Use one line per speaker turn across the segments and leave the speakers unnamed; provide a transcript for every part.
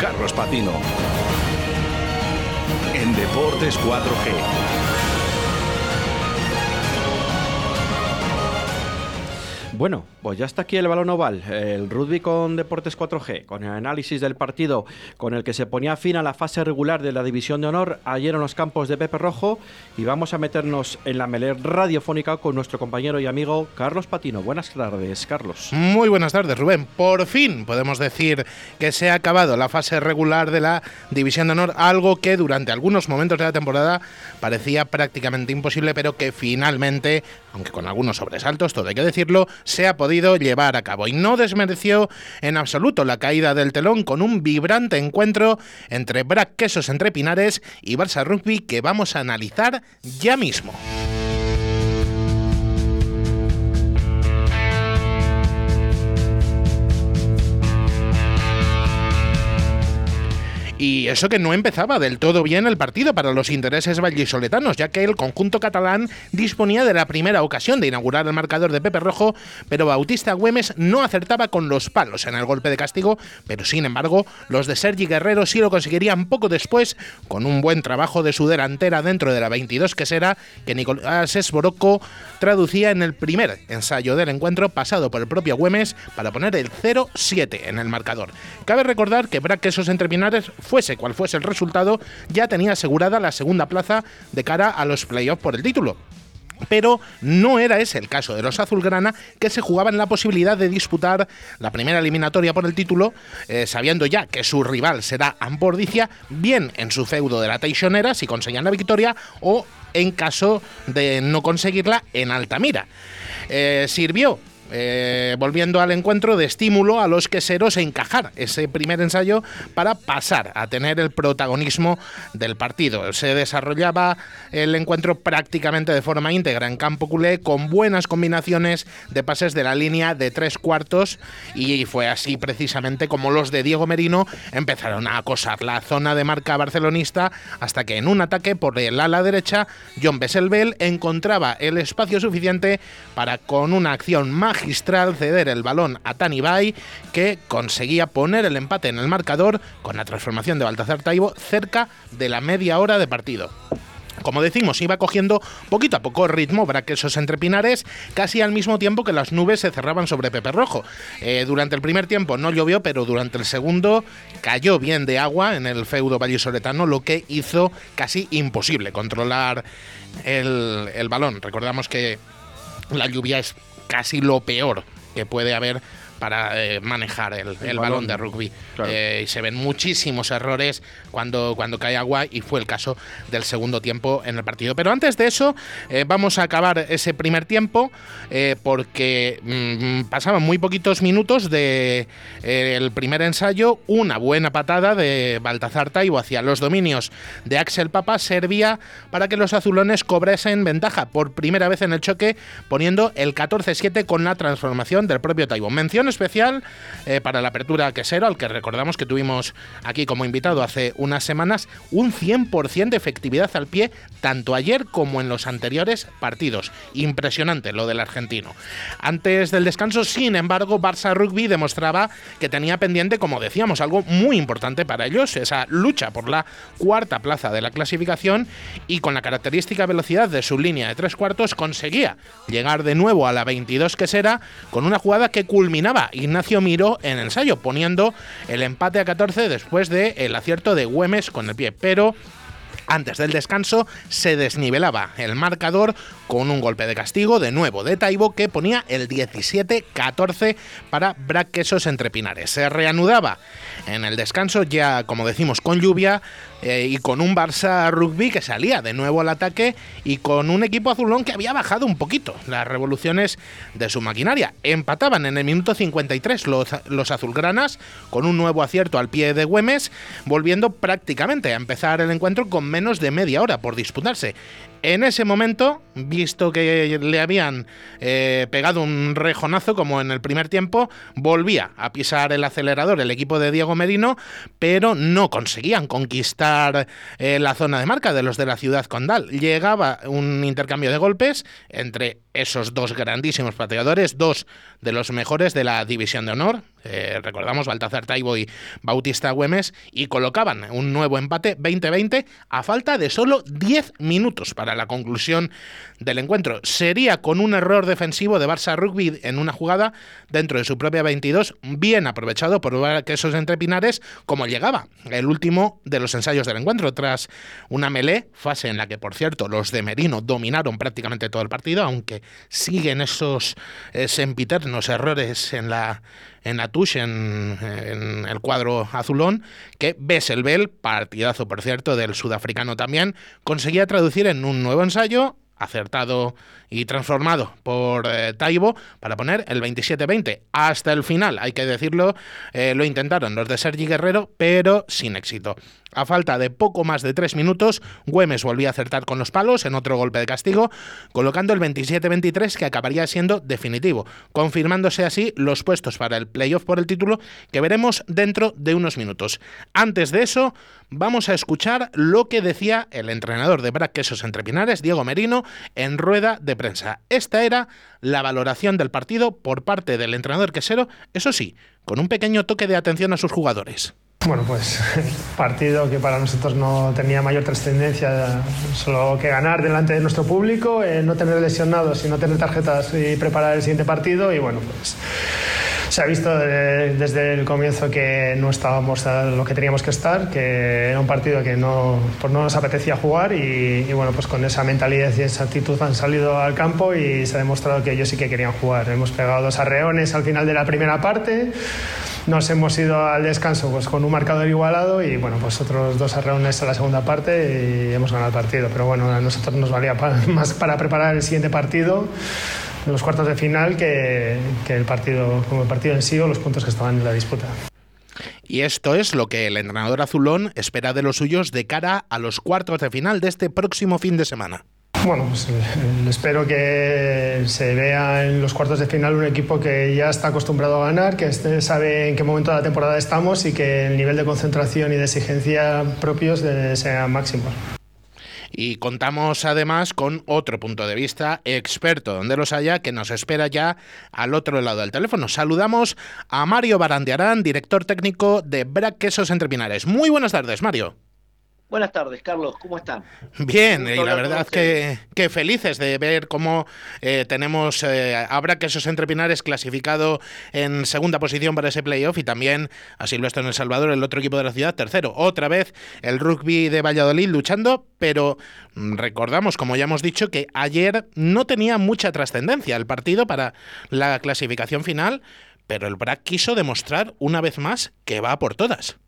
Carlos Patino. En Deportes 4G.
Bueno, pues ya está aquí el balón oval, el rugby con Deportes 4G, con el análisis del partido con el que se ponía fin a la fase regular de la División de Honor ayer en los campos de Pepe Rojo y vamos a meternos en la melé radiofónica con nuestro compañero y amigo Carlos Patino. Buenas tardes, Carlos.
Muy buenas tardes, Rubén. Por fin podemos decir que se ha acabado la fase regular de la División de Honor, algo que durante algunos momentos de la temporada parecía prácticamente imposible, pero que finalmente, aunque con algunos sobresaltos, todo hay que decirlo, se ha podido llevar a cabo y no desmereció en absoluto la caída del telón con un vibrante encuentro entre Brac Quesos entre Pinares y Barça Rugby que vamos a analizar ya mismo. Y eso que no empezaba del todo bien el partido para los intereses vallisoletanos, ya que el conjunto catalán disponía de la primera ocasión de inaugurar el marcador de Pepe Rojo, pero Bautista Güemes no acertaba con los palos en el golpe de castigo, pero sin embargo, los de Sergi Guerrero sí lo conseguirían poco después, con un buen trabajo de su delantera dentro de la 22 que será, que Nicolás Esboroco traducía en el primer ensayo del encuentro pasado por el propio Güemes para poner el 0-7 en el marcador. Cabe recordar que Braquesos entre Pinares fuese cual fuese el resultado, ya tenía asegurada la segunda plaza de cara a los playoffs por el título. Pero no era ese el caso de los azulgrana, que se jugaban la posibilidad de disputar la primera eliminatoria por el título, eh, sabiendo ya que su rival será Ambordicia, bien en su feudo de la Teixonera, si conseguían la victoria, o en caso de no conseguirla en Altamira. Eh, sirvió eh, volviendo al encuentro de estímulo a los queseros e encajar ese primer ensayo para pasar a tener el protagonismo del partido. Se desarrollaba el encuentro prácticamente de forma íntegra en campo culé con buenas combinaciones de pases de la línea de tres cuartos y fue así precisamente como los de Diego Merino empezaron a acosar la zona de marca barcelonista hasta que en un ataque por el ala derecha John Besselbel encontraba el espacio suficiente para con una acción mágica magistral ceder el balón a Tani Bay, que conseguía poner el empate en el marcador con la transformación de Baltazar Taibo cerca de la media hora de partido. Como decimos, iba cogiendo poquito a poco ritmo Braquesos entre Pinares, casi al mismo tiempo que las nubes se cerraban sobre Pepe Rojo. Eh, durante el primer tiempo no llovió, pero durante el segundo cayó bien de agua en el feudo vallisoletano, lo que hizo casi imposible controlar el balón. Recordamos que la lluvia es casi lo peor que puede haber para eh, manejar el, balón. de rugby. Eh, y se ven muchísimos errores cuando, cuando cae agua y fue el caso del segundo tiempo en el partido. Pero antes de eso, eh, vamos a acabar ese primer tiempo porque mm, pasaban muy poquitos minutos del de, primer ensayo. Una buena patada de Baltazar Taibo hacia los dominios de Axel Papa servía para que los azulones cobrasen ventaja por primera vez en el choque, poniendo el 14-7 con la transformación del propio Taibo. Mención especial eh, para la apertura quesero, al que recordamos que tuvimos aquí como invitado hace unas semanas, un 100% de efectividad al pie, tanto ayer como en los anteriores partidos. Impresionante lo del argentino. Antes del descanso, sin embargo, Barça Rugby demostraba que tenía pendiente, como decíamos, algo muy importante para ellos, esa lucha por la cuarta plaza de la clasificación y con la característica velocidad de su línea de tres cuartos conseguía llegar de nuevo a la 22 quesera con una jugada que culminaba Ignacio Miro en el ensayo, poniendo el empate a 14 después del el acierto de Güemes con el pie. Pero antes del descanso se desnivelaba el marcador con un golpe de castigo de nuevo de Taibo que ponía el 17-14 para Braquesos entre Pinares. Se reanudaba en el descanso ya, como decimos, con lluvia eh, y con un Barça rugby que salía de nuevo al ataque y con un equipo azulón que había bajado un poquito las revoluciones de su maquinaria. Empataban en el minuto 53 los, los azulgranas con un nuevo acierto al pie de Güemes, volviendo prácticamente a empezar el encuentro con menos de media hora por disputarse. En ese momento, visto que le habían eh, pegado un rejonazo como en el primer tiempo, volvía a pisar el acelerador el equipo de Diego Merino, pero no conseguían conquistar eh, la zona de marca de los de la ciudad condal. Llegaba un intercambio de golpes entre esos dos grandísimos pateadores, dos de los mejores de la División de Honor, eh, recordamos Baltazar Taibo y Bautista Güemes, y colocaban un nuevo empate 20-20 a falta de solo 10 minutos para la conclusión del encuentro. Sería con un error defensivo de Barça Rugby en una jugada dentro de su propia 22, bien aprovechado por que esos entrepinares, como llegaba el último de los ensayos del encuentro, tras una melé, fase en la que, por cierto, los de Merino dominaron prácticamente todo el partido, aunque siguen esos eh, sempiternos errores en la en la en, el cuadro azulón, que Besselbel, partidazo por cierto del sudafricano también, conseguía traducir en un nuevo ensayo acertado y transformado por eh, Taibo para poner el 27-20 hasta el final, hay que decirlo, eh, lo intentaron los de Sergi Guerrero, pero sin éxito. A falta de poco más de tres minutos, Güemes volvía a acertar con los palos en otro golpe de castigo, colocando el 27-23 que acabaría siendo definitivo, confirmándose así los puestos para el playoff por el título que veremos dentro de unos minutos. Antes de eso, vamos a escuchar lo que decía el entrenador de Brac Quesos Entrepinares, Diego Merino, en rueda de prensa. Esta era la valoración del partido por parte del entrenador quesero, eso sí, con un pequeño toque de atención a sus jugadores.
Bueno, pues partido que para nosotros no tenía mayor trascendencia, solo que ganar delante de nuestro público, eh, no tener lesionados y no tener tarjetas y preparar el siguiente partido y bueno, pues se ha visto desde el comienzo que no estábamos a lo que teníamos que estar, que era un partido que no, pues no nos apetecía jugar y, bueno, pues con esa mentalidad y esa actitud han salido al campo y se ha demostrado que ellos sí que querían jugar. Hemos pegado dos arreones al final de la primera parte nos hemos ido al descanso pues, con un marcador igualado y bueno, pues otros dos arreones a la segunda parte y hemos ganado el partido. Pero bueno, a nosotros nos valía más para preparar el siguiente partido los cuartos de final que, que el partido como el partido en sí o los puntos que estaban en la disputa.
Y esto es lo que el entrenador azulón espera de los suyos de cara a los cuartos de final de este próximo fin de semana.
Bueno, pues eh, espero que se vea en los cuartos de final un equipo que ya está acostumbrado a ganar, que sabe en qué momento de la temporada estamos y que el nivel de concentración y de exigencia propios sean máximos.
Y contamos además con otro punto de vista experto, donde los haya, que nos espera ya al otro lado del teléfono. Saludamos a Mario Barandiarán, director técnico de Brac Quesos Entrepinares. Muy buenas tardes, Mario.
Buenas tardes, Carlos, ¿cómo están?
Bien, y la verdad que, que, felices de ver cómo eh, tenemos eh, Habrá Quesos Entrepinares clasificado en segunda posición para ese playoff y también a Silvestre en El Salvador, el otro equipo de la ciudad, tercero. Otra vez el rugby de Valladolid luchando, pero recordamos, como ya hemos dicho, que ayer no tenía mucha trascendencia el partido para la clasificación final, pero el BRAC quiso demostrar una vez más que va por todas.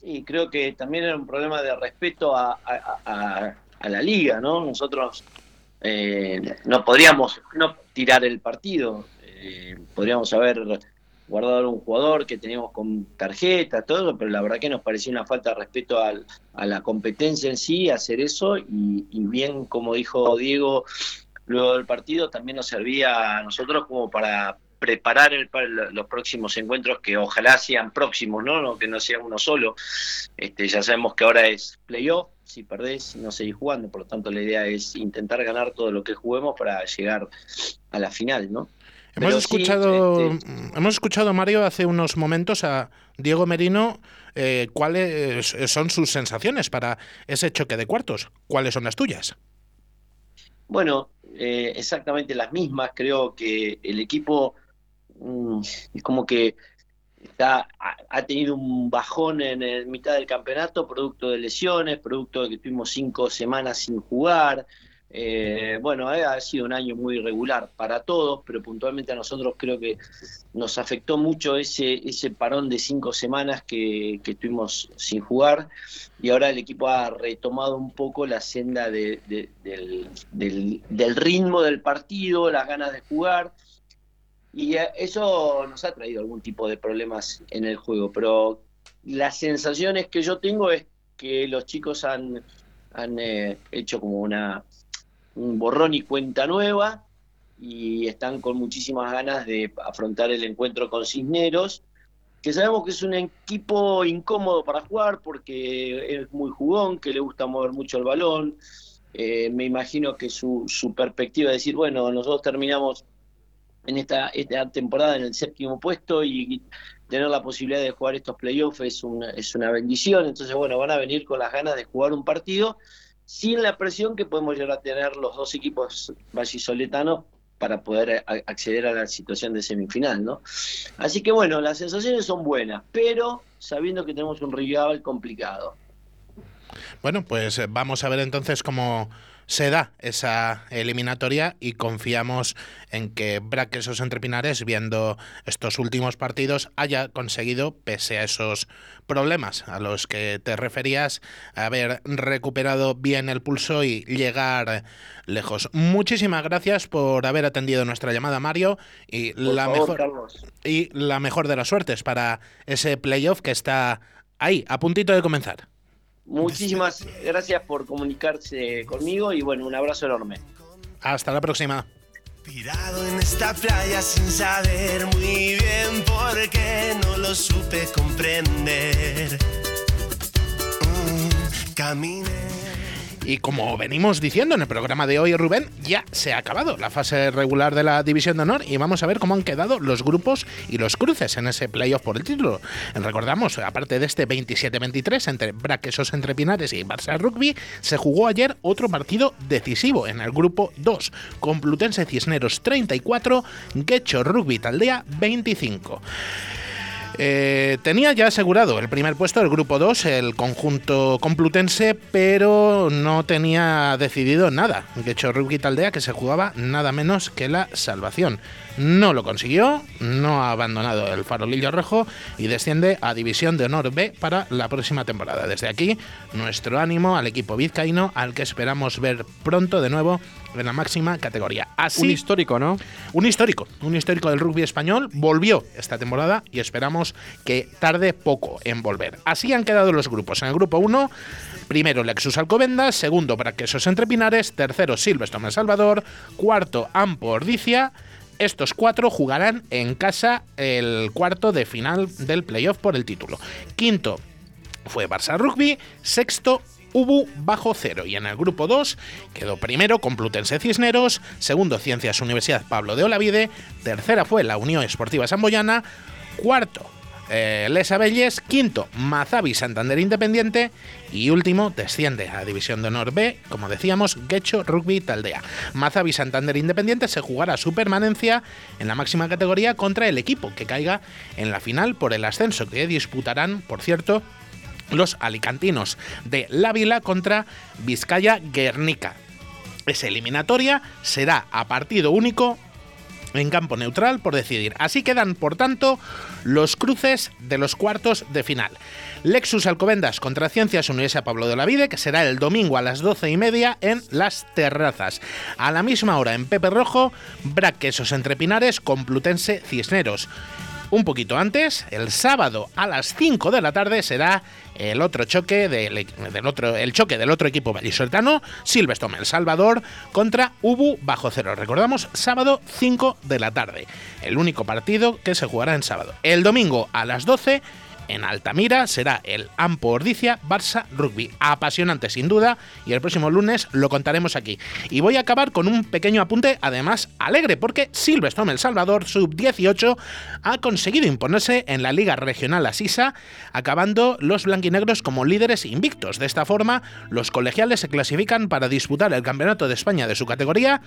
Sí, creo que también era un problema de respeto a, la liga, ¿no? Nosotros eh, no podríamos no tirar el partido, eh, podríamos haber guardado un jugador que teníamos con tarjeta, todo, pero la verdad que nos parecía una falta de respeto a la competencia en sí, hacer eso, y, bien, como dijo Diego, luego del partido también nos servía a nosotros como para preparar el, los próximos encuentros que ojalá sean próximos, ¿no? que no sea uno solo. Este, ya sabemos que ahora es playoff, si perdés no seguís jugando, por lo tanto la idea es intentar ganar todo lo que juguemos para llegar a la final, ¿no?
Hemos escuchado, este, hemos escuchado Mario hace unos momentos a Diego Merino. Eh, ¿Cuáles son sus sensaciones para ese choque de cuartos? ¿Cuáles son las tuyas?
Bueno, eh, exactamente las mismas. Creo que el equipo es como que está, ha, tenido un bajón en mitad del campeonato, producto de lesiones, producto de que tuvimos cinco semanas sin jugar. Eh, bueno, eh, ha sido un año muy irregular para todos, pero puntualmente a nosotros creo que nos afectó mucho ese, ese parón de cinco semanas que, que estuvimos sin jugar y ahora el equipo ha retomado un poco la senda del, del ritmo del partido, las ganas de jugar y eh, eso nos ha traído algún tipo de problemas en el juego, pero las sensaciones que yo tengo es que los chicos han, han eh, hecho como una un borrón y cuenta nueva y están con muchísimas ganas de afrontar el encuentro con Cisneros, que sabemos que es un equipo incómodo para jugar porque es muy jugón, que le gusta mover mucho el balón. Eh, me imagino que su, su perspectiva es decir, bueno, nosotros terminamos en esta, esta temporada en el séptimo puesto y tener la posibilidad de jugar estos playoffs es una, es una bendición. Entonces, bueno, van a venir con las ganas de jugar un partido sin la presión que podemos llegar a tener los dos equipos vallisoletanos para poder acceder a la situación de semifinal, ¿no? Así que bueno, las sensaciones son buenas, pero sabiendo que tenemos un rival complicado.
Bueno, pues eh, vamos a ver entonces cómo se da esa eliminatoria y confiamos en que Braquesos entre Pinares, viendo estos últimos partidos, haya conseguido, pese a esos problemas a los que te referías, haber recuperado bien el pulso y llegar lejos. Muchísimas gracias por haber atendido nuestra llamada, Mario, y la mejor y la mejor de las suertes para ese playoff que está ahí, a puntito de comenzar.
Muchísimas gracias por comunicarse conmigo y bueno, un abrazo enorme.
Hasta la próxima.
Tirado en esta playa sin saber muy bien por qué no lo supe comprender.
Mm, y como venimos diciendo en el programa de hoy, Rubén, ya se ha acabado la fase regular de la División de Honor y vamos a ver cómo han quedado los grupos y los cruces en ese playoff por el título. Recordamos, aparte de este 27-23 entre Braquesos entre Pinares y Barça Rugby, se jugó ayer otro partido decisivo en el grupo 2, Complutense Cisneros 34, Guecho Rugby Taldea 25. Eh, tenía ya asegurado el primer puesto del grupo 2, el conjunto complutense, pero no tenía decidido nada. De hecho, Rugby Taldea que se jugaba nada menos que la salvación. No lo consiguió, no ha abandonado el farolillo rojo y desciende a División de Honor B para la próxima temporada. Desde aquí, nuestro ánimo al equipo vizcaíno, al que esperamos ver pronto de nuevo en la máxima categoría.
Así, un histórico, ¿no?
Un histórico, un histórico del rugby español. Volvió esta temporada y esperamos que tarde poco en volver. Así han quedado los grupos. En el grupo 1, primero Lexus Alcobendas, segundo Braquesos Entre Pinares, tercero Silvestre Salvador, cuarto Ampo Ordicia estos cuatro jugarán en casa el cuarto de final del playoff por el título. Quinto fue Barça Rugby, sexto Ubu bajo cero y en el grupo 2 quedó primero Complutense Cisneros, segundo Ciencias Universidad Pablo de Olavide, tercera fue la Unión Esportiva Samboyana, cuarto eh, Les Abelles, quinto Mazabi Santander Independiente y último desciende a División de Honor B, como decíamos, Guecho Rugby Taldea. Mazabi Santander Independiente se jugará su permanencia en la máxima categoría contra el equipo que caiga en la final por el ascenso que disputarán, por cierto, los alicantinos de La Vila contra Vizcaya Guernica. Esa eliminatoria será a partido único en campo neutral por decidir. Así quedan, por tanto, los cruces de los cuartos de final. Lexus Alcobendas contra Ciencias Universidad Pablo de la Vide, que será el domingo a las doce y media en Las Terrazas. A la misma hora en Pepe Rojo, Braquesos entre Pinares, Complutense Cisneros. Un poquito antes, el sábado a las 5 de la tarde será el otro choque del, otro, el choque del otro equipo vallisoletano, Silverstone El Salvador contra Ubu bajo cero. Recordamos, sábado 5 de la tarde. El único partido que se jugará en sábado. El domingo a las 12 en Altamira será el Ampo Ordicia Barça Rugby. Apasionante sin duda y el próximo lunes lo contaremos aquí. Y voy a acabar con un pequeño apunte, además alegre, porque Silverstone El Salvador Sub-18 ha conseguido imponerse en la Liga Regional Asisa, acabando los blanquinegros como líderes invictos. De esta forma, los colegiales se clasifican para disputar el Campeonato de España de su categoría,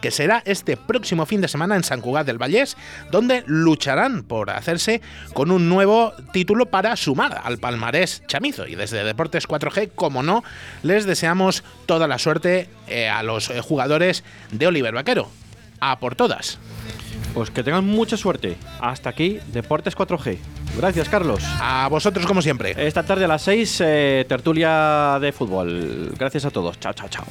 que será este próximo fin de semana en San Cugat del Vallés, donde lucharán por hacerse con un nuevo título para sumar al palmarés chamizo. Y desde Deportes 4G, como no, les deseamos toda la suerte eh, a los eh, jugadores de Oliver Vaquero. A por todas.
Pues que tengan mucha suerte. Hasta aquí, Deportes 4G. Gracias, Carlos.
A vosotros, como siempre.
Esta tarde a las 6, eh, tertulia de fútbol. Gracias a todos. Chao, chao, chao.